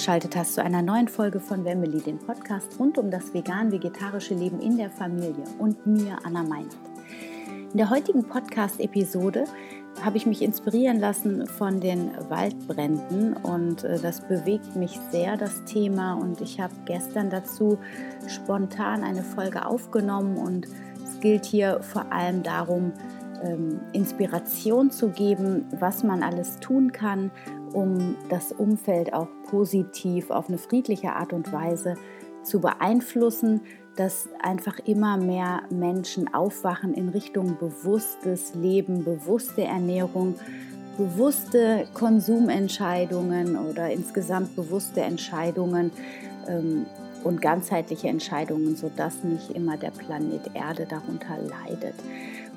eingeschaltet hast zu einer neuen Folge von Wemmeli, dem Podcast rund um das vegan-vegetarische Leben in der Familie und mir, Anna Meinert. In der heutigen Podcast-Episode habe ich mich inspirieren lassen von den Waldbränden und äh, das bewegt mich sehr, das Thema. Und ich habe gestern dazu spontan eine Folge aufgenommen und es gilt hier vor allem darum, ähm, Inspiration zu geben, was man alles tun kann, um das Umfeld auch positiv auf eine friedliche Art und Weise zu beeinflussen, dass einfach immer mehr Menschen aufwachen in Richtung bewusstes Leben, bewusste Ernährung, bewusste Konsumentscheidungen oder insgesamt bewusste Entscheidungen ähm, und ganzheitliche Entscheidungen, sodass nicht immer der Planet Erde darunter leidet.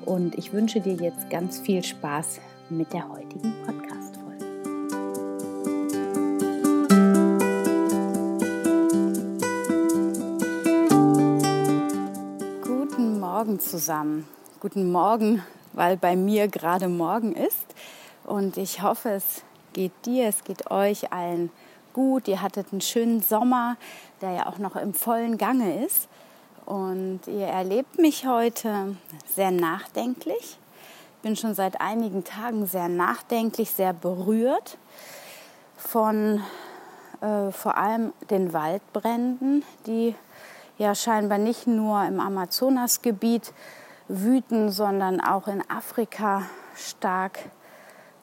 Und ich wünsche dir jetzt ganz viel Spaß mit der heutigen Podcast. Morgen zusammen. Guten Morgen, weil bei mir gerade Morgen ist. Und ich hoffe, es geht dir, es geht euch allen gut. Ihr hattet einen schönen Sommer, der ja auch noch im vollen Gange ist. Und ihr erlebt mich heute sehr nachdenklich. Ich bin schon seit einigen Tagen sehr nachdenklich, sehr berührt von äh, vor allem den Waldbränden, die ja scheinbar nicht nur im Amazonasgebiet wüten, sondern auch in Afrika stark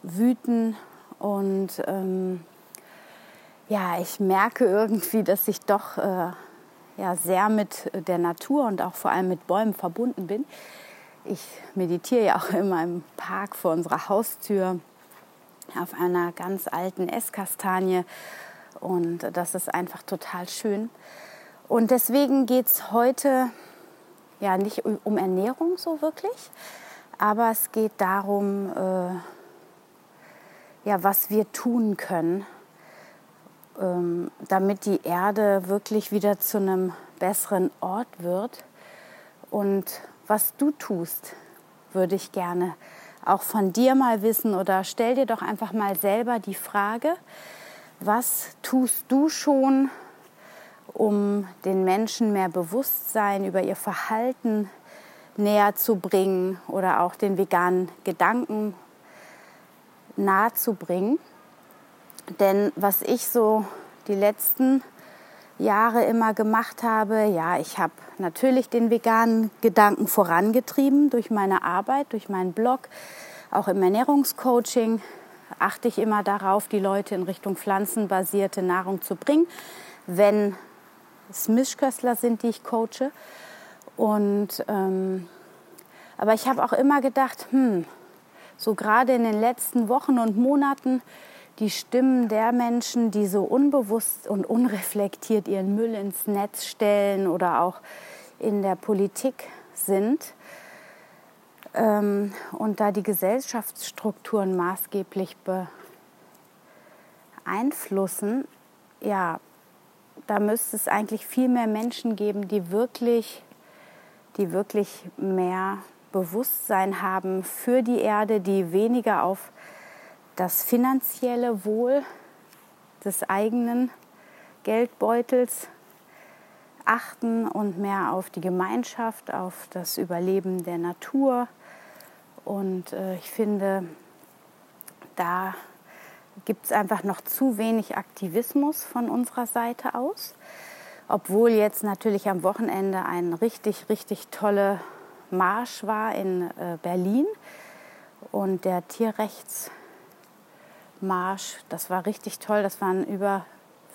wüten. Und ähm, ja, ich merke irgendwie, dass ich doch äh, ja, sehr mit der Natur und auch vor allem mit Bäumen verbunden bin. Ich meditiere ja auch immer im Park vor unserer Haustür auf einer ganz alten Esskastanie und das ist einfach total schön. Und deswegen geht es heute ja nicht um Ernährung so wirklich, aber es geht darum, äh, ja, was wir tun können, ähm, damit die Erde wirklich wieder zu einem besseren Ort wird. Und was du tust, würde ich gerne auch von dir mal wissen oder stell dir doch einfach mal selber die Frage, was tust du schon, um den Menschen mehr Bewusstsein über ihr Verhalten näher zu bringen oder auch den veganen Gedanken nahe zu bringen. Denn was ich so die letzten Jahre immer gemacht habe, ja, ich habe natürlich den veganen Gedanken vorangetrieben durch meine Arbeit, durch meinen Blog, auch im Ernährungscoaching achte ich immer darauf, die Leute in Richtung pflanzenbasierte Nahrung zu bringen, wenn es Mischköstler sind, die ich coache. Und, ähm, aber ich habe auch immer gedacht, hm, so gerade in den letzten Wochen und Monaten, die Stimmen der Menschen, die so unbewusst und unreflektiert ihren Müll ins Netz stellen oder auch in der Politik sind ähm, und da die Gesellschaftsstrukturen maßgeblich beeinflussen, ja, da müsste es eigentlich viel mehr Menschen geben, die wirklich, die wirklich mehr Bewusstsein haben für die Erde, die weniger auf das finanzielle Wohl des eigenen Geldbeutels achten und mehr auf die Gemeinschaft, auf das Überleben der Natur. Und äh, ich finde, da gibt es einfach noch zu wenig Aktivismus von unserer Seite aus. Obwohl jetzt natürlich am Wochenende ein richtig, richtig toller Marsch war in äh, Berlin und der Tierrechtsmarsch, das war richtig toll. Das waren über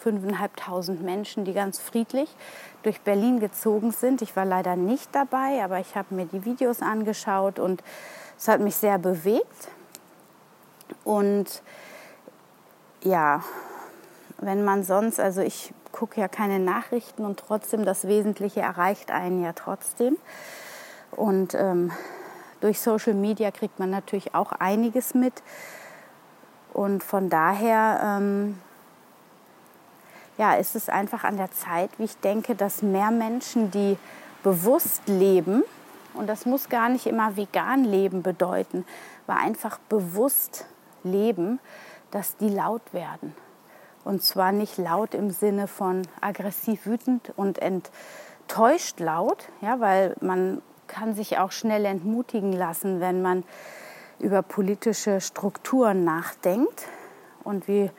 5.500 Menschen, die ganz friedlich durch Berlin gezogen sind. Ich war leider nicht dabei, aber ich habe mir die Videos angeschaut und es hat mich sehr bewegt. Und ja, wenn man sonst, also ich gucke ja keine Nachrichten und trotzdem das Wesentliche erreicht einen ja trotzdem. Und ähm, durch Social Media kriegt man natürlich auch einiges mit. Und von daher ähm, ja, ist es einfach an der Zeit, wie ich denke, dass mehr Menschen, die bewusst leben, und das muss gar nicht immer vegan leben bedeuten, aber einfach bewusst leben, dass die laut werden. Und zwar nicht laut im Sinne von aggressiv wütend und enttäuscht laut, ja, weil man kann sich auch schnell entmutigen lassen, wenn man über politische Strukturen nachdenkt und wie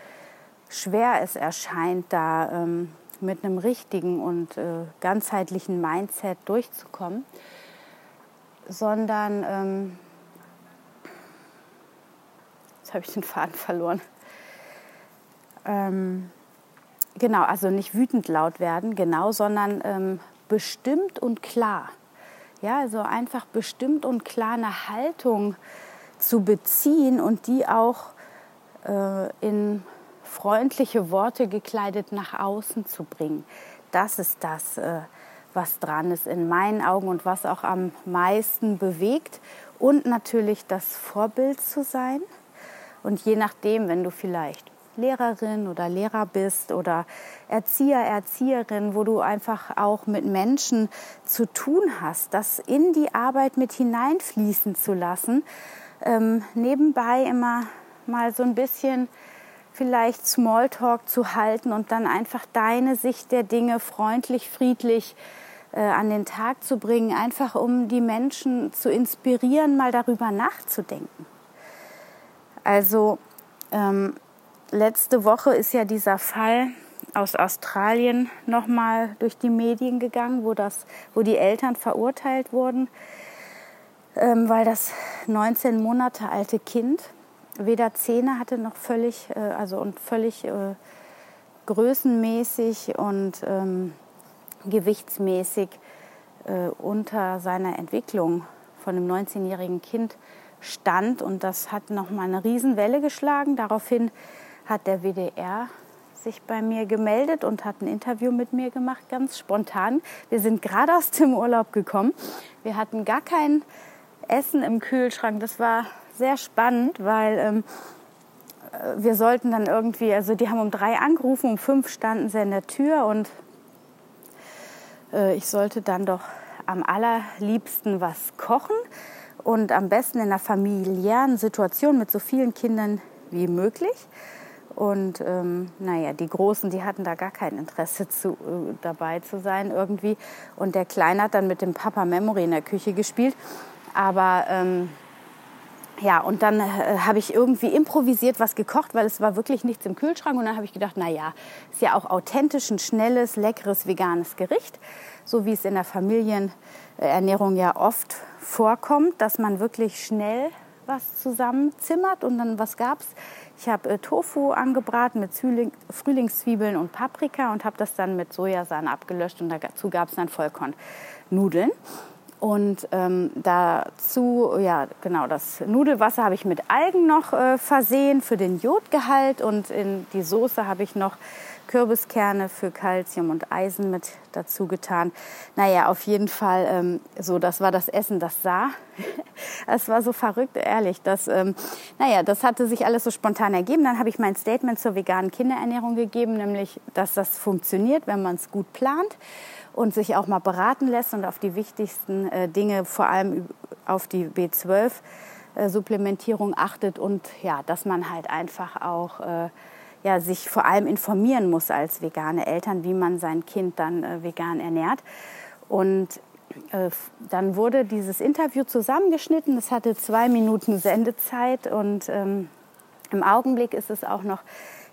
schwer es erscheint, da ähm, mit einem richtigen und äh, ganzheitlichen Mindset durchzukommen, sondern ähm, jetzt habe ich den Faden verloren. Ähm, genau, also nicht wütend laut werden, genau, sondern ähm, bestimmt und klar. Ja, also einfach bestimmt und klar eine Haltung zu beziehen und die auch äh, in freundliche Worte gekleidet nach außen zu bringen. Das ist das, äh, was dran ist in meinen Augen und was auch am meisten bewegt. Und natürlich das Vorbild zu sein. Und je nachdem, wenn du vielleicht Lehrerin oder Lehrer bist oder Erzieher, Erzieherin, wo du einfach auch mit Menschen zu tun hast, das in die Arbeit mit hineinfließen zu lassen, ähm, nebenbei immer mal so ein bisschen vielleicht Smalltalk zu halten und dann einfach deine Sicht der Dinge freundlich, friedlich äh, an den Tag zu bringen, einfach um die Menschen zu inspirieren, mal darüber nachzudenken. Also ähm, letzte Woche ist ja dieser Fall aus Australien nochmal durch die Medien gegangen, wo, das, wo die Eltern verurteilt wurden, ähm, weil das 19 Monate alte Kind weder Zähne hatte noch völlig, äh, also und völlig äh, größenmäßig und ähm, gewichtsmäßig äh, unter seiner Entwicklung von einem 19-jährigen Kind stand. Und das hat nochmal eine Riesenwelle geschlagen. Daraufhin hat der WDR sich bei mir gemeldet und hat ein Interview mit mir gemacht, ganz spontan. Wir sind gerade aus dem Urlaub gekommen. Wir hatten gar kein Essen im Kühlschrank. Das war sehr spannend, weil ähm, äh, wir sollten dann irgendwie, also die haben um drei angerufen, um fünf standen sie in der Tür und äh, ich sollte dann doch am allerliebsten was kochen und am besten in einer familiären Situation mit so vielen Kindern wie möglich. Und ähm, naja, die Großen, die hatten da gar kein Interesse zu, äh, dabei zu sein irgendwie. Und der Kleine hat dann mit dem Papa Memory in der Küche gespielt. Aber ähm, ja, und dann äh, habe ich irgendwie improvisiert was gekocht, weil es war wirklich nichts im Kühlschrank. Und dann habe ich gedacht, na ja, ist ja auch authentisch ein schnelles, leckeres, veganes Gericht, so wie es in der Familienernährung ja oft vorkommt, dass man wirklich schnell was zusammenzimmert. Und dann was gab's? Ich habe äh, Tofu angebraten mit Frühling, Frühlingszwiebeln und Paprika und habe das dann mit Sojasahne abgelöscht und dazu gab es dann Vollkornnudeln. Und ähm, dazu, ja, genau, das Nudelwasser habe ich mit Algen noch äh, versehen für den Jodgehalt und in die Soße habe ich noch Kürbiskerne für Kalzium und Eisen mit dazu getan. Naja, auf jeden Fall, ähm, so, das war das Essen, das sah. Es war so verrückt, ehrlich. Das, ähm, naja, das hatte sich alles so spontan ergeben. Dann habe ich mein Statement zur veganen Kinderernährung gegeben, nämlich, dass das funktioniert, wenn man es gut plant und sich auch mal beraten lässt und auf die wichtigsten äh, Dinge, vor allem auf die B12 äh, Supplementierung achtet und ja, dass man halt einfach auch äh, ja, sich vor allem informieren muss als vegane Eltern, wie man sein Kind dann äh, vegan ernährt. Und dann wurde dieses Interview zusammengeschnitten. Es hatte zwei Minuten Sendezeit und ähm, im Augenblick ist es auch noch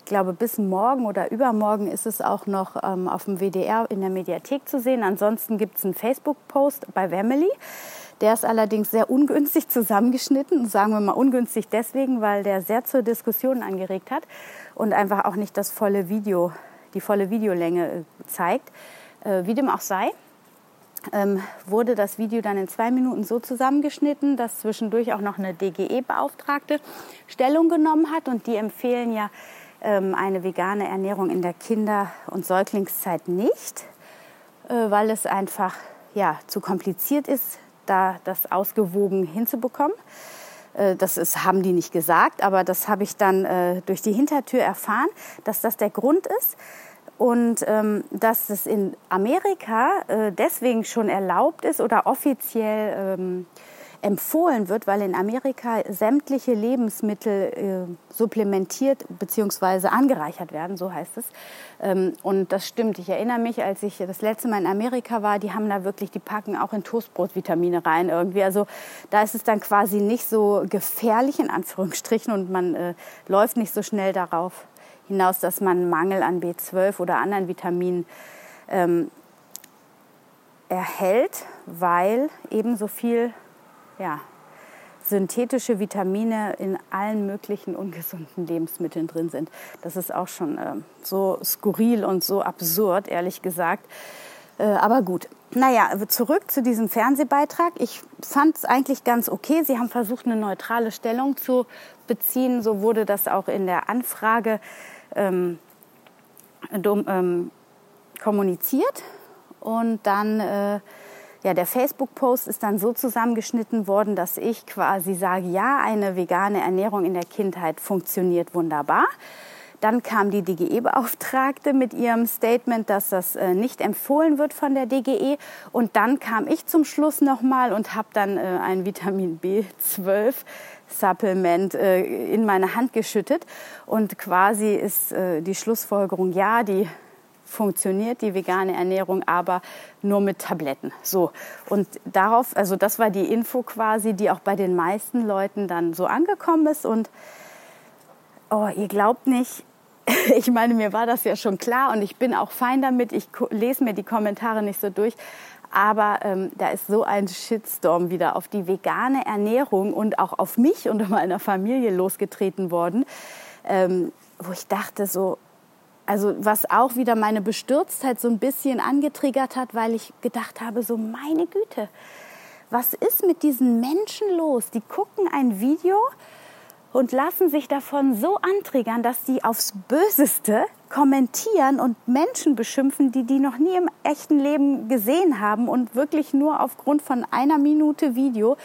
ich glaube, bis morgen oder übermorgen ist es auch noch ähm, auf dem WDR in der Mediathek zu sehen. Ansonsten gibt es einen Facebook-Post bei Wemily. Der ist allerdings sehr ungünstig zusammengeschnitten. Sagen wir mal ungünstig deswegen, weil der sehr zur Diskussion angeregt hat und einfach auch nicht das volle Video, die volle Videolänge äh, zeigt. Äh, wie dem auch sei, ähm, wurde das Video dann in zwei Minuten so zusammengeschnitten, dass zwischendurch auch noch eine DGE-Beauftragte Stellung genommen hat und die empfehlen ja ähm, eine vegane Ernährung in der Kinder- und Säuglingszeit nicht, äh, weil es einfach ja, zu kompliziert ist, da das ausgewogen hinzubekommen. Äh, das ist, haben die nicht gesagt, aber das habe ich dann äh, durch die Hintertür erfahren, dass das der Grund ist. Und ähm, dass es in Amerika äh, deswegen schon erlaubt ist oder offiziell ähm, empfohlen wird, weil in Amerika sämtliche Lebensmittel äh, supplementiert bzw. angereichert werden, so heißt es. Ähm, und das stimmt. Ich erinnere mich, als ich das letzte Mal in Amerika war, die haben da wirklich, die packen auch in Toastbrot Vitamine rein irgendwie. Also da ist es dann quasi nicht so gefährlich in Anführungsstrichen und man äh, läuft nicht so schnell darauf hinaus, dass man Mangel an B12 oder anderen Vitaminen ähm, erhält, weil eben so viel ja, synthetische Vitamine in allen möglichen ungesunden Lebensmitteln drin sind. Das ist auch schon äh, so skurril und so absurd, ehrlich gesagt. Äh, aber gut. Naja, zurück zu diesem Fernsehbeitrag. Ich fand es eigentlich ganz okay. Sie haben versucht, eine neutrale Stellung zu beziehen. So wurde das auch in der Anfrage ähm, ähm, kommuniziert. Und dann äh, ja, der Facebook-Post ist dann so zusammengeschnitten worden, dass ich quasi sage, ja, eine vegane Ernährung in der Kindheit funktioniert wunderbar. Dann kam die DGE-Beauftragte mit ihrem Statement, dass das äh, nicht empfohlen wird von der DGE. Und dann kam ich zum Schluss nochmal und habe dann äh, ein Vitamin B12 Supplement äh, in meine Hand geschüttet. Und quasi ist die Schlussfolgerung, ja, die funktioniert die vegane Ernährung aber nur mit Tabletten. So. Und darauf, also das war die Info quasi, die auch bei den meisten Leuten dann so angekommen ist. Und oh, ihr glaubt nicht, ich meine, mir war das ja schon klar und ich bin auch fein damit. Ich lese mir die Kommentare nicht so durch. Aber ähm, da ist so ein Shitstorm wieder auf die vegane Ernährung und auch auf mich und meiner Familie losgetreten worden, ähm, wo ich dachte so, also was auch wieder meine Bestürztheit so ein bisschen angetriggert hat, weil ich gedacht habe, so meine Güte, was ist mit diesen Menschen los? Die gucken ein Video und lassen sich davon so antriggern, dass die aufs Böseste kommentieren und Menschen beschimpfen, die die noch nie im echten Leben gesehen haben und wirklich nur aufgrund von einer Minute Video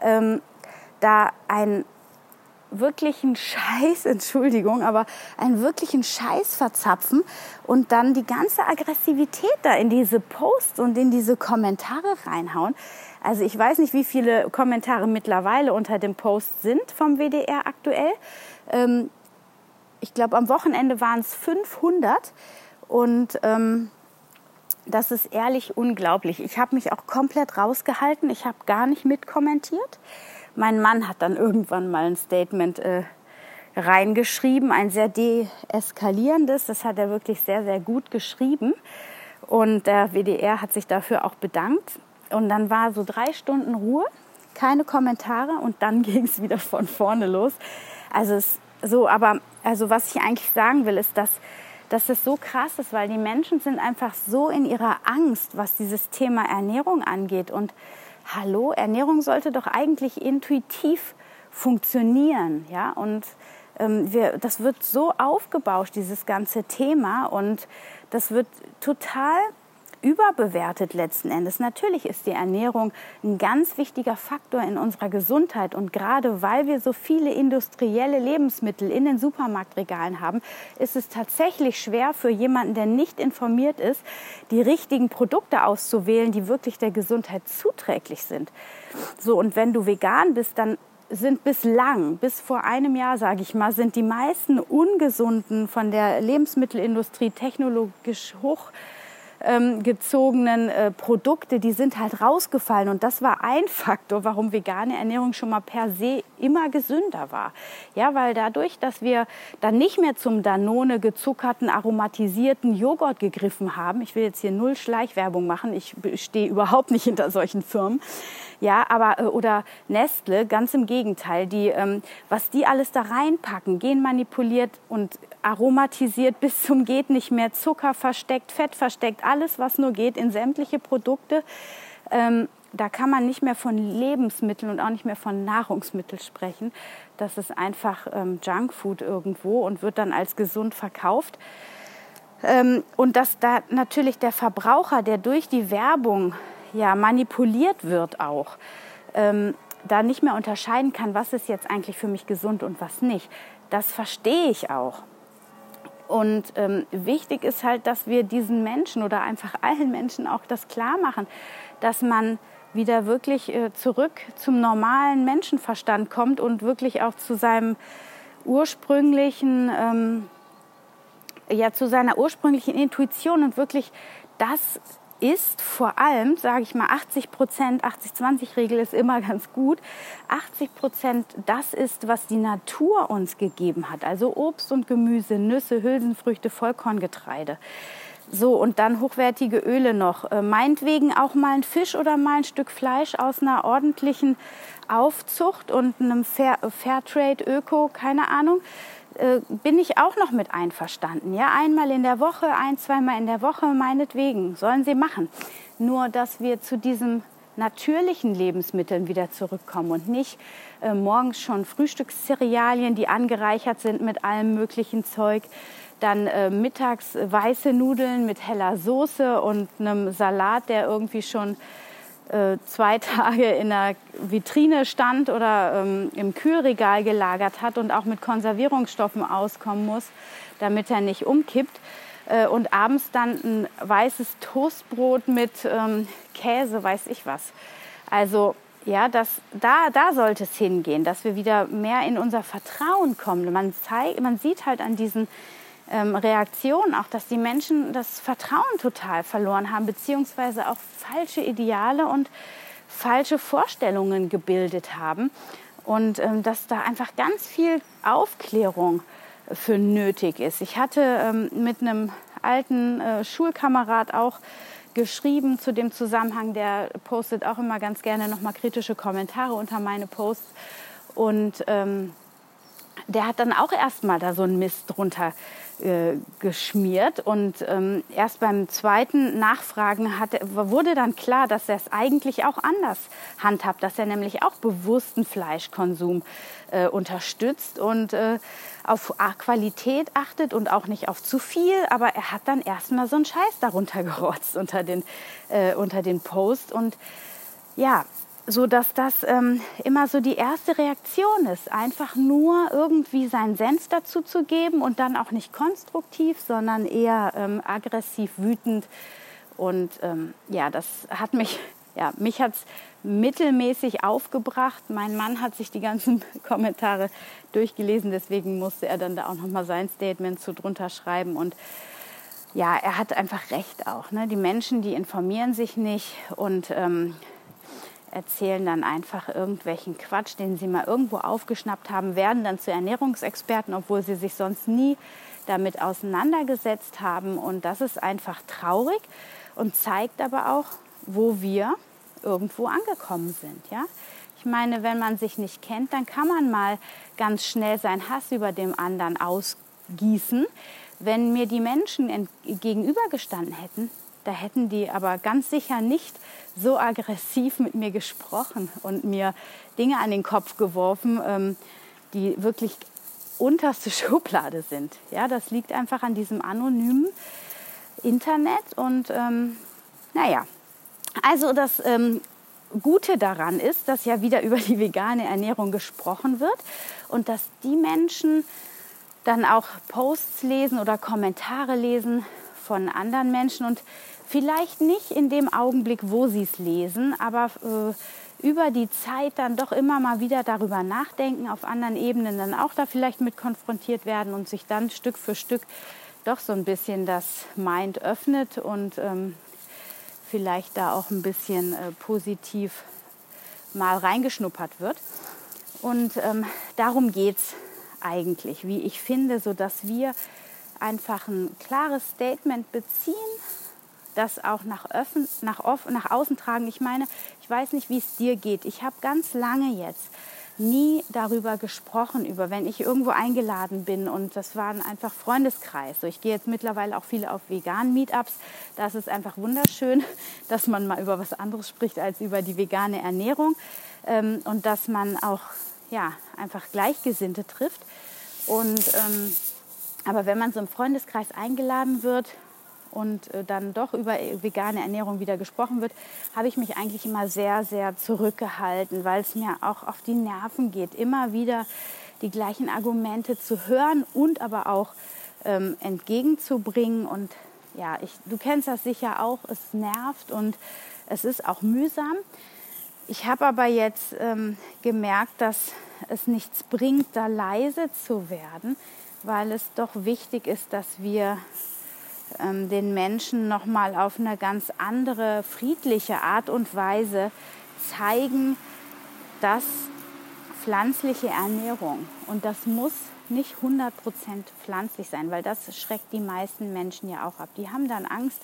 ähm, da ein wirklichen Scheiß, Entschuldigung, aber einen wirklichen Scheiß verzapfen und dann die ganze Aggressivität da in diese Posts und in diese Kommentare reinhauen. Also ich weiß nicht, wie viele Kommentare mittlerweile unter dem Post sind vom WDR aktuell. Ähm, ich glaube, am Wochenende waren es 500 und ähm, das ist ehrlich unglaublich. Ich habe mich auch komplett rausgehalten. Ich habe gar nicht mitkommentiert. Mein Mann hat dann irgendwann mal ein Statement äh, reingeschrieben, ein sehr deeskalierendes. Das hat er wirklich sehr, sehr gut geschrieben. Und der WDR hat sich dafür auch bedankt. Und dann war so drei Stunden Ruhe, keine Kommentare und dann ging es wieder von vorne los. Also es, so, aber also was ich eigentlich sagen will, ist, dass dass es so krass ist, weil die Menschen sind einfach so in ihrer Angst, was dieses Thema Ernährung angeht. Und hallo, Ernährung sollte doch eigentlich intuitiv funktionieren, ja, und ähm, wir, das wird so aufgebauscht, dieses ganze Thema, und das wird total überbewertet letzten Endes. Natürlich ist die Ernährung ein ganz wichtiger Faktor in unserer Gesundheit und gerade weil wir so viele industrielle Lebensmittel in den Supermarktregalen haben, ist es tatsächlich schwer für jemanden, der nicht informiert ist, die richtigen Produkte auszuwählen, die wirklich der Gesundheit zuträglich sind. So und wenn du vegan bist, dann sind bislang, bis vor einem Jahr, sage ich mal, sind die meisten ungesunden von der Lebensmittelindustrie technologisch hoch ähm, gezogenen äh, Produkte, die sind halt rausgefallen. Und das war ein Faktor, warum vegane Ernährung schon mal per se immer gesünder war. Ja, weil dadurch, dass wir dann nicht mehr zum Danone gezuckerten, aromatisierten Joghurt gegriffen haben, ich will jetzt hier null Schleichwerbung machen, ich stehe überhaupt nicht hinter solchen Firmen, ja, aber äh, oder Nestle, ganz im Gegenteil, die, ähm, was die alles da reinpacken, genmanipuliert und aromatisiert bis zum geht nicht mehr, Zucker versteckt, Fett versteckt, alles was nur geht in sämtliche Produkte. Ähm, da kann man nicht mehr von Lebensmitteln und auch nicht mehr von Nahrungsmitteln sprechen. Das ist einfach ähm, Junkfood irgendwo und wird dann als gesund verkauft. Ähm, und dass da natürlich der Verbraucher, der durch die Werbung ja, manipuliert wird auch, ähm, da nicht mehr unterscheiden kann, was ist jetzt eigentlich für mich gesund und was nicht. Das verstehe ich auch. Und ähm, wichtig ist halt, dass wir diesen Menschen oder einfach allen Menschen auch das klar machen, dass man wieder wirklich äh, zurück zum normalen Menschenverstand kommt und wirklich auch zu seinem ursprünglichen, ähm, ja, zu seiner ursprünglichen Intuition und wirklich das ist vor allem, sage ich mal, 80 Prozent, 80-20-Regel ist immer ganz gut. 80 Prozent, das ist, was die Natur uns gegeben hat. Also Obst und Gemüse, Nüsse, Hülsenfrüchte, Vollkorngetreide. So, und dann hochwertige Öle noch. Äh, meinetwegen auch mal ein Fisch oder mal ein Stück Fleisch aus einer ordentlichen Aufzucht und einem Fair, Fairtrade Öko, keine Ahnung, äh, bin ich auch noch mit einverstanden. Ja, einmal in der Woche, ein, zweimal in der Woche, meinetwegen, sollen sie machen. Nur, dass wir zu diesen natürlichen Lebensmitteln wieder zurückkommen und nicht äh, morgens schon Frühstückscerealien, die angereichert sind mit allem möglichen Zeug, dann äh, mittags weiße Nudeln mit heller Soße und einem Salat, der irgendwie schon äh, zwei Tage in der Vitrine stand oder ähm, im Kühlregal gelagert hat und auch mit Konservierungsstoffen auskommen muss, damit er nicht umkippt. Äh, und abends dann ein weißes Toastbrot mit ähm, Käse, weiß ich was. Also ja, das, da, da sollte es hingehen, dass wir wieder mehr in unser Vertrauen kommen. Man, zeigt, man sieht halt an diesen ähm, Reaktion auch, dass die Menschen das Vertrauen total verloren haben, beziehungsweise auch falsche Ideale und falsche Vorstellungen gebildet haben. Und ähm, dass da einfach ganz viel Aufklärung für nötig ist. Ich hatte ähm, mit einem alten äh, Schulkamerad auch geschrieben zu dem Zusammenhang, der postet auch immer ganz gerne nochmal kritische Kommentare unter meine Posts. Und ähm, der hat dann auch erstmal da so einen Mist drunter geschmiert. Und ähm, erst beim zweiten Nachfragen hat, wurde dann klar, dass er es eigentlich auch anders handhabt, dass er nämlich auch bewussten Fleischkonsum äh, unterstützt und äh, auf Qualität achtet und auch nicht auf zu viel. Aber er hat dann erstmal so einen Scheiß darunter gerotzt unter den, äh, unter den Post. Und ja, so dass das ähm, immer so die erste Reaktion ist, einfach nur irgendwie seinen Senf dazu zu geben und dann auch nicht konstruktiv, sondern eher ähm, aggressiv, wütend. Und ähm, ja, das hat mich, ja, mich hat es mittelmäßig aufgebracht. Mein Mann hat sich die ganzen Kommentare durchgelesen, deswegen musste er dann da auch nochmal sein Statement zu drunter schreiben und ja, er hat einfach recht auch. Ne? Die Menschen, die informieren sich nicht und ähm, erzählen dann einfach irgendwelchen Quatsch, den sie mal irgendwo aufgeschnappt haben, werden dann zu Ernährungsexperten, obwohl sie sich sonst nie damit auseinandergesetzt haben. Und das ist einfach traurig und zeigt aber auch, wo wir irgendwo angekommen sind. Ja? Ich meine, wenn man sich nicht kennt, dann kann man mal ganz schnell seinen Hass über dem anderen ausgießen. Wenn mir die Menschen gegenübergestanden hätten, da hätten die aber ganz sicher nicht so aggressiv mit mir gesprochen und mir Dinge an den Kopf geworfen, ähm, die wirklich unterste Schublade sind. Ja, das liegt einfach an diesem anonymen Internet und ähm, naja, also das ähm, Gute daran ist, dass ja wieder über die vegane Ernährung gesprochen wird und dass die Menschen dann auch Posts lesen oder Kommentare lesen von anderen Menschen und Vielleicht nicht in dem Augenblick, wo sie es lesen, aber äh, über die Zeit dann doch immer mal wieder darüber nachdenken, auf anderen Ebenen dann auch da vielleicht mit konfrontiert werden und sich dann Stück für Stück doch so ein bisschen das Mind öffnet und ähm, vielleicht da auch ein bisschen äh, positiv mal reingeschnuppert wird. Und ähm, darum geht es eigentlich, wie ich finde, sodass wir einfach ein klares Statement beziehen das auch nach, öffn, nach, off, nach außen tragen. Ich meine, ich weiß nicht, wie es dir geht. Ich habe ganz lange jetzt nie darüber gesprochen, über wenn ich irgendwo eingeladen bin und das waren einfach Freundeskreis. So, ich gehe jetzt mittlerweile auch viele auf veganen Meetups. Das ist einfach wunderschön, dass man mal über was anderes spricht als über die vegane Ernährung ähm, und dass man auch ja einfach Gleichgesinnte trifft. Und ähm, aber wenn man so im Freundeskreis eingeladen wird, und äh, dann doch über äh, vegane Ernährung wieder gesprochen wird, habe ich mich eigentlich immer sehr, sehr zurückgehalten, weil es mir auch auf die Nerven geht, immer wieder die gleichen Argumente zu hören und aber auch ähm, entgegenzubringen. Und ja, ich, du kennst das sicher auch, es nervt und es ist auch mühsam. Ich habe aber jetzt ähm, gemerkt, dass es nichts bringt, da leise zu werden, weil es doch wichtig ist, dass wir ähm, den Menschen noch mal auf eine ganz andere friedliche Art und Weise zeigen, dass pflanzliche Ernährung und das muss nicht 100% pflanzlich sein, weil das schreckt die meisten Menschen ja auch ab. Die haben dann Angst,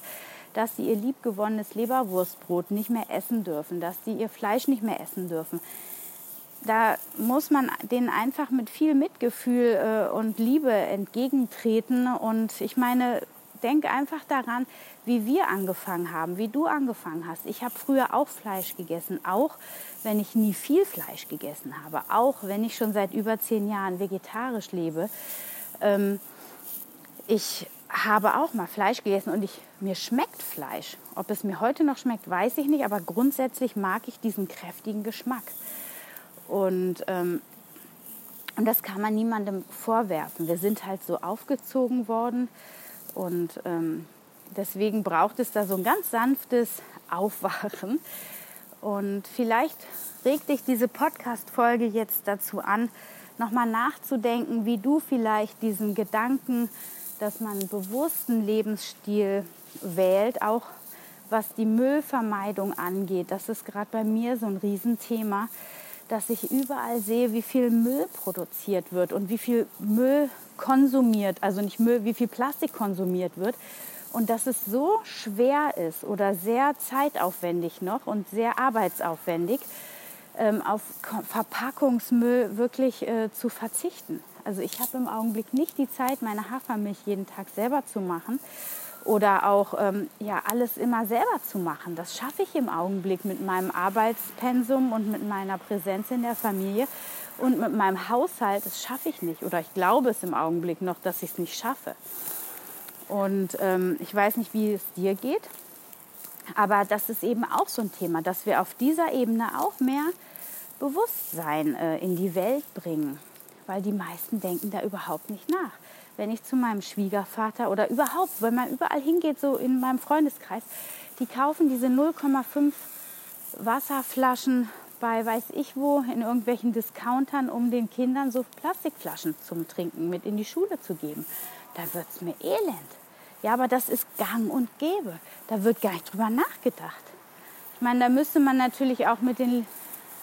dass sie ihr liebgewonnenes Leberwurstbrot nicht mehr essen dürfen, dass sie ihr Fleisch nicht mehr essen dürfen. Da muss man denen einfach mit viel Mitgefühl äh, und Liebe entgegentreten. Und ich meine, denk einfach daran, wie wir angefangen haben, wie du angefangen hast. Ich habe früher auch Fleisch gegessen, auch wenn ich nie viel Fleisch gegessen habe, auch wenn ich schon seit über zehn Jahren vegetarisch lebe. Ähm, ich habe auch mal Fleisch gegessen und ich, mir schmeckt Fleisch. Ob es mir heute noch schmeckt, weiß ich nicht, aber grundsätzlich mag ich diesen kräftigen Geschmack. Und, ähm, und das kann man niemandem vorwerfen. Wir sind halt so aufgezogen worden und ähm, deswegen braucht es da so ein ganz sanftes Aufwachen. Und vielleicht regt dich diese Podcast-Folge jetzt dazu an, nochmal nachzudenken, wie du vielleicht diesen Gedanken dass man einen bewussten Lebensstil wählt, auch was die Müllvermeidung angeht. Das ist gerade bei mir so ein Riesenthema, dass ich überall sehe, wie viel Müll produziert wird und wie viel Müll konsumiert, also nicht Müll, wie viel Plastik konsumiert wird. Und dass es so schwer ist oder sehr zeitaufwendig noch und sehr arbeitsaufwendig, ähm, auf Verpackungsmüll wirklich äh, zu verzichten. Also ich habe im Augenblick nicht die Zeit, meine Hafermilch jeden Tag selber zu machen oder auch ähm, ja, alles immer selber zu machen. Das schaffe ich im Augenblick mit meinem Arbeitspensum und mit meiner Präsenz in der Familie und mit meinem Haushalt. Das schaffe ich nicht oder ich glaube es im Augenblick noch, dass ich es nicht schaffe. Und ähm, ich weiß nicht, wie es dir geht, aber das ist eben auch so ein Thema, dass wir auf dieser Ebene auch mehr Bewusstsein äh, in die Welt bringen weil die meisten denken da überhaupt nicht nach. Wenn ich zu meinem Schwiegervater oder überhaupt, wenn man überall hingeht, so in meinem Freundeskreis, die kaufen diese 0,5 Wasserflaschen bei weiß ich wo in irgendwelchen Discountern, um den Kindern so Plastikflaschen zum Trinken mit in die Schule zu geben. Da wird es mir elend. Ja, aber das ist gang und gäbe. Da wird gar nicht drüber nachgedacht. Ich meine, da müsste man natürlich auch mit den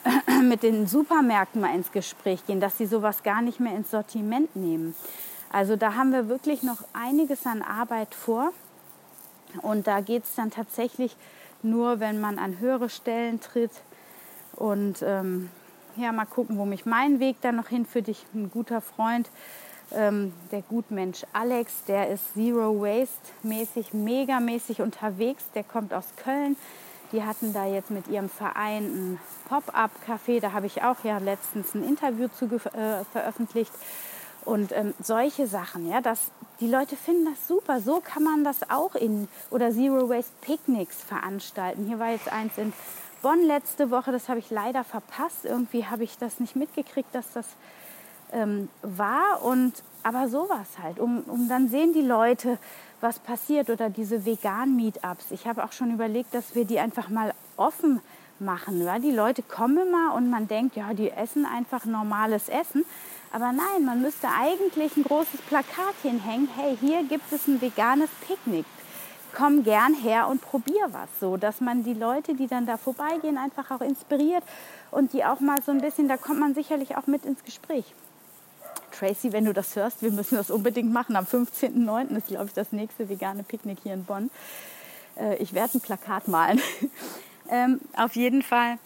mit den Supermärkten mal ins Gespräch gehen, dass sie sowas gar nicht mehr ins Sortiment nehmen. Also da haben wir wirklich noch einiges an Arbeit vor. Und da geht es dann tatsächlich nur, wenn man an höhere Stellen tritt. Und ähm, ja, mal gucken, wo mich mein Weg dann noch hinführt. Ich ein guter Freund, ähm, der Gutmensch Alex, der ist Zero Waste mäßig, megamäßig unterwegs. Der kommt aus Köln die hatten da jetzt mit ihrem Verein ein Pop-up-Café. Da habe ich auch ja letztens ein Interview zu äh, veröffentlicht. Und ähm, solche Sachen, ja, dass die Leute finden das super. So kann man das auch in oder Zero Waste Picnics veranstalten. Hier war jetzt eins in Bonn letzte Woche, das habe ich leider verpasst. Irgendwie habe ich das nicht mitgekriegt, dass das ähm, war. Und aber sowas halt, um, um dann sehen die Leute, was passiert oder diese vegan Meetups. Ich habe auch schon überlegt, dass wir die einfach mal offen machen. Ja? Die Leute kommen immer und man denkt, ja, die essen einfach normales Essen. Aber nein, man müsste eigentlich ein großes Plakat hinhängen. Hey, hier gibt es ein veganes Picknick. Komm gern her und probier was, so dass man die Leute, die dann da vorbeigehen, einfach auch inspiriert und die auch mal so ein bisschen, da kommt man sicherlich auch mit ins Gespräch. Tracy, wenn du das hörst, wir müssen das unbedingt machen. Am 15.09. ist, glaube ich, das nächste vegane Picknick hier in Bonn. Äh, ich werde ein Plakat malen. ähm, auf jeden Fall,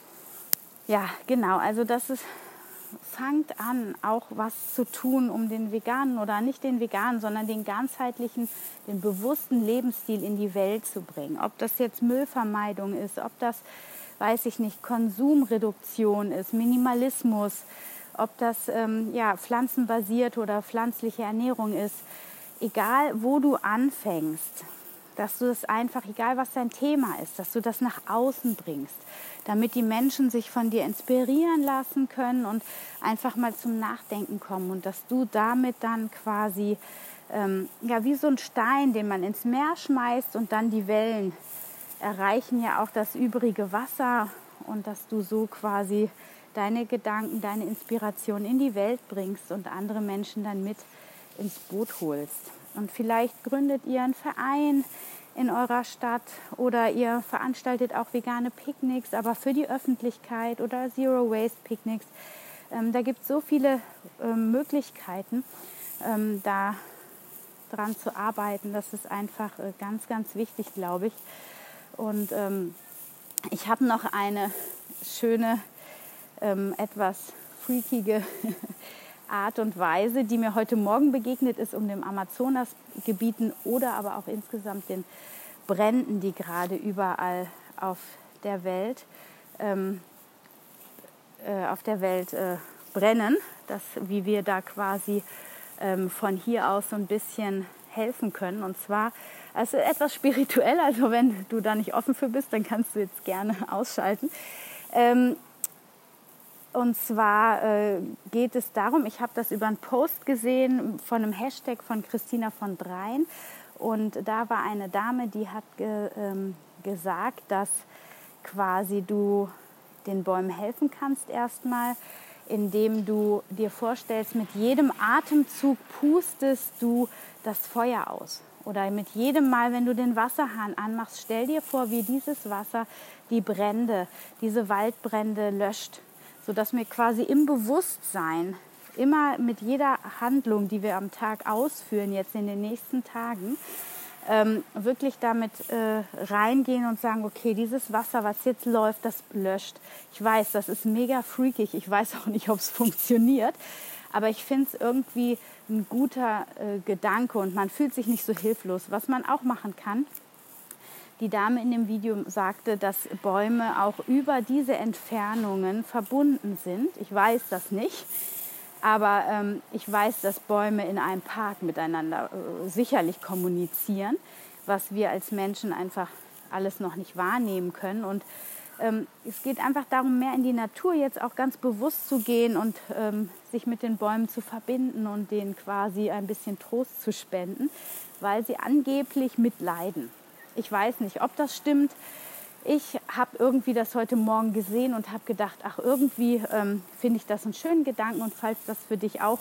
ja, genau. Also das ist, fangt an, auch was zu tun, um den veganen oder nicht den veganen, sondern den ganzheitlichen, den bewussten Lebensstil in die Welt zu bringen. Ob das jetzt Müllvermeidung ist, ob das, weiß ich nicht, Konsumreduktion ist, Minimalismus, ob das ähm, ja, pflanzenbasiert oder pflanzliche Ernährung ist, egal wo du anfängst, dass du das einfach, egal was dein Thema ist, dass du das nach außen bringst, damit die Menschen sich von dir inspirieren lassen können und einfach mal zum Nachdenken kommen und dass du damit dann quasi, ähm, ja, wie so ein Stein, den man ins Meer schmeißt und dann die Wellen erreichen ja auch das übrige Wasser und dass du so quasi deine Gedanken, deine Inspiration in die Welt bringst und andere Menschen dann mit ins Boot holst. Und vielleicht gründet ihr einen Verein in eurer Stadt oder ihr veranstaltet auch vegane Picknicks, aber für die Öffentlichkeit oder Zero Waste Picknicks. Ähm, da gibt es so viele ähm, Möglichkeiten, ähm, da dran zu arbeiten. Das ist einfach äh, ganz, ganz wichtig, glaube ich. Und ähm, ich habe noch eine schöne, ähm, etwas freakige Art und Weise, die mir heute Morgen begegnet ist, um den Amazonasgebieten oder aber auch insgesamt den Bränden, die gerade überall auf der Welt, ähm, äh, auf der Welt äh, brennen, dass, wie wir da quasi ähm, von hier aus so ein bisschen helfen können. Und zwar also etwas spirituell, also wenn du da nicht offen für bist, dann kannst du jetzt gerne ausschalten. Ähm, und zwar äh, geht es darum, ich habe das über einen Post gesehen von einem Hashtag von Christina von Dreien. Und da war eine Dame, die hat ge, ähm, gesagt, dass quasi du den Bäumen helfen kannst erstmal, indem du dir vorstellst, mit jedem Atemzug pustest du das Feuer aus. Oder mit jedem Mal, wenn du den Wasserhahn anmachst, stell dir vor, wie dieses Wasser die Brände, diese Waldbrände löscht sodass wir quasi im Bewusstsein immer mit jeder Handlung, die wir am Tag ausführen, jetzt in den nächsten Tagen, ähm, wirklich damit äh, reingehen und sagen, okay, dieses Wasser, was jetzt läuft, das löscht. Ich weiß, das ist mega freakig. Ich weiß auch nicht, ob es funktioniert. Aber ich finde es irgendwie ein guter äh, Gedanke und man fühlt sich nicht so hilflos. Was man auch machen kann, die Dame in dem Video sagte, dass Bäume auch über diese Entfernungen verbunden sind. Ich weiß das nicht, aber ähm, ich weiß, dass Bäume in einem Park miteinander äh, sicherlich kommunizieren, was wir als Menschen einfach alles noch nicht wahrnehmen können. Und ähm, es geht einfach darum, mehr in die Natur jetzt auch ganz bewusst zu gehen und ähm, sich mit den Bäumen zu verbinden und denen quasi ein bisschen Trost zu spenden, weil sie angeblich mitleiden. Ich weiß nicht, ob das stimmt. Ich habe irgendwie das heute Morgen gesehen und habe gedacht, ach irgendwie ähm, finde ich das einen schönen Gedanken und falls das für dich auch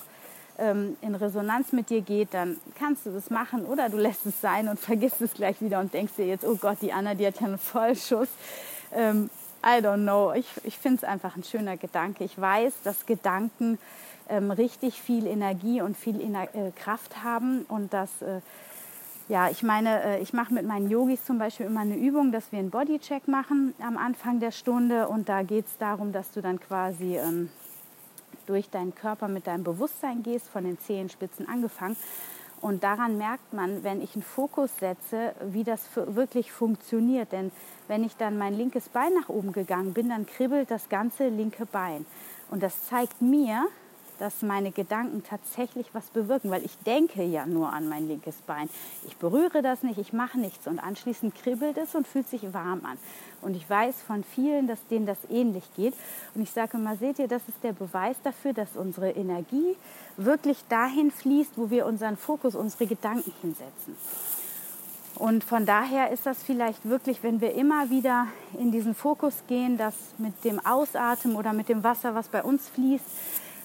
ähm, in Resonanz mit dir geht, dann kannst du das machen oder du lässt es sein und vergisst es gleich wieder und denkst dir jetzt, oh Gott, die Anna, die hat ja einen Vollschuss. Ähm, I don't know. Ich, ich finde es einfach ein schöner Gedanke. Ich weiß, dass Gedanken ähm, richtig viel Energie und viel Ener äh, Kraft haben und dass äh, ja, ich meine, äh, ich mache mit meinen Yogis zum Beispiel immer eine Übung, dass wir einen Bodycheck machen am Anfang der Stunde. Und da geht es darum, dass du dann quasi ähm, durch deinen Körper mit deinem Bewusstsein gehst, von den Zehenspitzen angefangen. Und daran merkt man, wenn ich einen Fokus setze, wie das wirklich funktioniert. Denn wenn ich dann mein linkes Bein nach oben gegangen bin, dann kribbelt das ganze linke Bein. Und das zeigt mir, dass meine Gedanken tatsächlich was bewirken, weil ich denke ja nur an mein linkes Bein. Ich berühre das nicht, ich mache nichts und anschließend kribbelt es und fühlt sich warm an. Und ich weiß von vielen, dass denen das ähnlich geht. Und ich sage immer, seht ihr, das ist der Beweis dafür, dass unsere Energie wirklich dahin fließt, wo wir unseren Fokus, unsere Gedanken hinsetzen. Und von daher ist das vielleicht wirklich, wenn wir immer wieder in diesen Fokus gehen, dass mit dem Ausatmen oder mit dem Wasser, was bei uns fließt,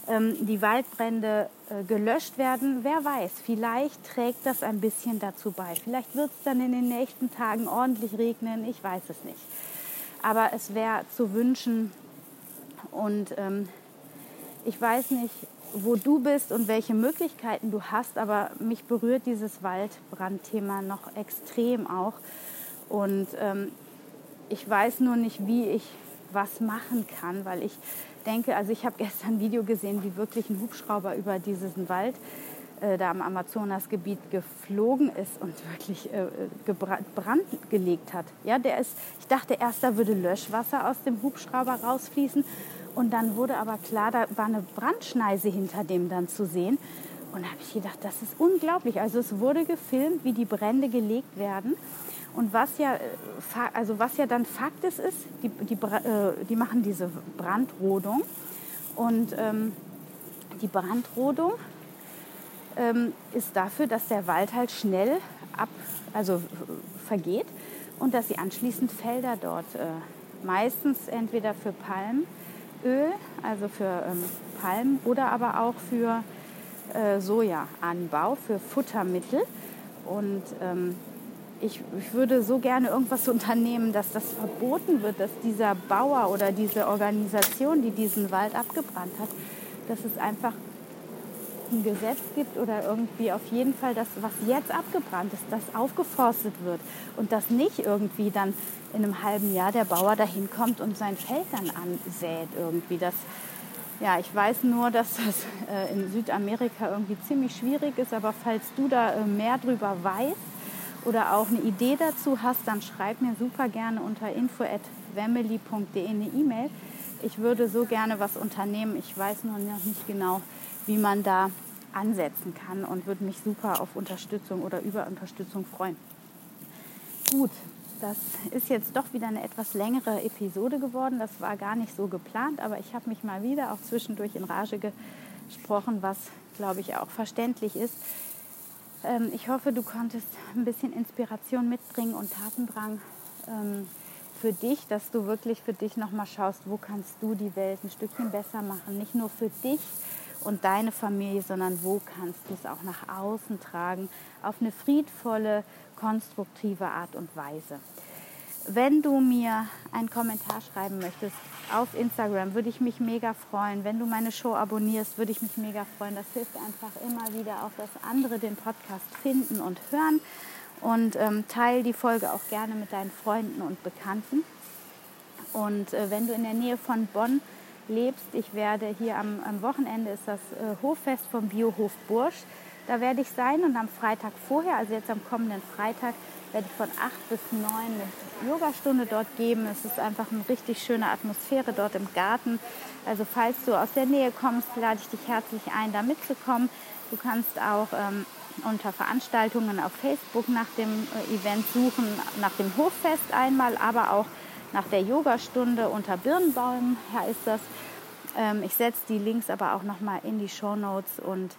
die Waldbrände äh, gelöscht werden. Wer weiß, vielleicht trägt das ein bisschen dazu bei. Vielleicht wird es dann in den nächsten Tagen ordentlich regnen, ich weiß es nicht. Aber es wäre zu wünschen und ähm, ich weiß nicht, wo du bist und welche Möglichkeiten du hast, aber mich berührt dieses Waldbrandthema noch extrem auch. Und ähm, ich weiß nur nicht, wie ich was machen kann, weil ich denke, also ich habe gestern ein Video gesehen, wie wirklich ein Hubschrauber über diesen Wald äh, da am Amazonasgebiet geflogen ist und wirklich äh, Brand gelegt hat. Ja, der ist, ich dachte erst, da würde Löschwasser aus dem Hubschrauber rausfließen und dann wurde aber klar, da war eine Brandschneise hinter dem dann zu sehen. Und da habe ich gedacht, das ist unglaublich. Also es wurde gefilmt, wie die Brände gelegt werden. Und was ja, äh, also was ja dann Fakt ist, ist, die, die, äh, die machen diese Brandrodung. Und ähm, die Brandrodung ähm, ist dafür, dass der Wald halt schnell ab, also vergeht und dass sie anschließend Felder dort äh, Meistens entweder für Palmöl, also für ähm, Palmen oder aber auch für äh, Sojaanbau, für Futtermittel. Und ähm, ich, ich, würde so gerne irgendwas unternehmen, dass das verboten wird, dass dieser Bauer oder diese Organisation, die diesen Wald abgebrannt hat, dass es einfach ein Gesetz gibt oder irgendwie auf jeden Fall das, was jetzt abgebrannt ist, das aufgeforstet wird und dass nicht irgendwie dann in einem halben Jahr der Bauer dahin kommt und sein Feld dann ansät irgendwie. Das, ja, ich weiß nur, dass das äh, in Südamerika irgendwie ziemlich schwierig ist, aber falls du da äh, mehr drüber weißt oder auch eine Idee dazu hast, dann schreib mir super gerne unter info@wemily.de eine E-Mail. Ich würde so gerne was unternehmen. Ich weiß noch nicht genau, wie man da ansetzen kann und würde mich super auf Unterstützung oder über Unterstützung freuen. Gut, das ist jetzt doch wieder eine etwas längere Episode geworden. Das war gar nicht so geplant, aber ich habe mich mal wieder auch zwischendurch in Rage gesprochen, was, glaube ich, auch verständlich ist. Ähm, ich hoffe, du konntest ein bisschen Inspiration mitbringen und Tatendrang ähm, für dich, dass du wirklich für dich nochmal schaust, wo kannst du die Welt ein Stückchen besser machen. Nicht nur für dich, und deine Familie, sondern wo kannst du es auch nach außen tragen, auf eine friedvolle, konstruktive Art und Weise. Wenn du mir einen Kommentar schreiben möchtest auf Instagram, würde ich mich mega freuen. Wenn du meine Show abonnierst, würde ich mich mega freuen. Das hilft einfach immer wieder auch, dass andere den Podcast finden und hören. Und ähm, teile die Folge auch gerne mit deinen Freunden und Bekannten. Und äh, wenn du in der Nähe von Bonn lebst. Ich werde hier am, am Wochenende ist das äh, Hoffest vom Biohof Bursch. Da werde ich sein und am Freitag vorher, also jetzt am kommenden Freitag, werde ich von 8 bis 9 eine Yogastunde dort geben. Es ist einfach eine richtig schöne Atmosphäre dort im Garten. Also falls du aus der Nähe kommst, lade ich dich herzlich ein, da mitzukommen. Du kannst auch ähm, unter Veranstaltungen auf Facebook nach dem äh, Event suchen, nach dem Hoffest einmal, aber auch nach der Yogastunde unter Birnbaum heißt das. Ähm, ich setze die Links aber auch nochmal in die Show Notes und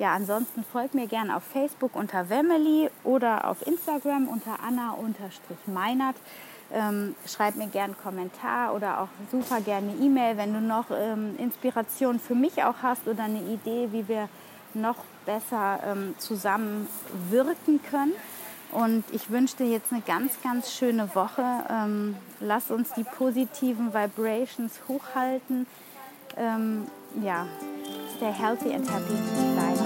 ja, ansonsten folgt mir gerne auf Facebook unter Wemily oder auf Instagram unter Anna-Meinert. Ähm, schreib mir gerne einen Kommentar oder auch super gerne E-Mail, wenn du noch ähm, Inspiration für mich auch hast oder eine Idee, wie wir noch besser ähm, zusammen wirken können. Und ich wünsche dir jetzt eine ganz, ganz schöne Woche. Ähm, lass uns die positiven Vibrations hochhalten. Ähm, ja, stay healthy and happy. Bye.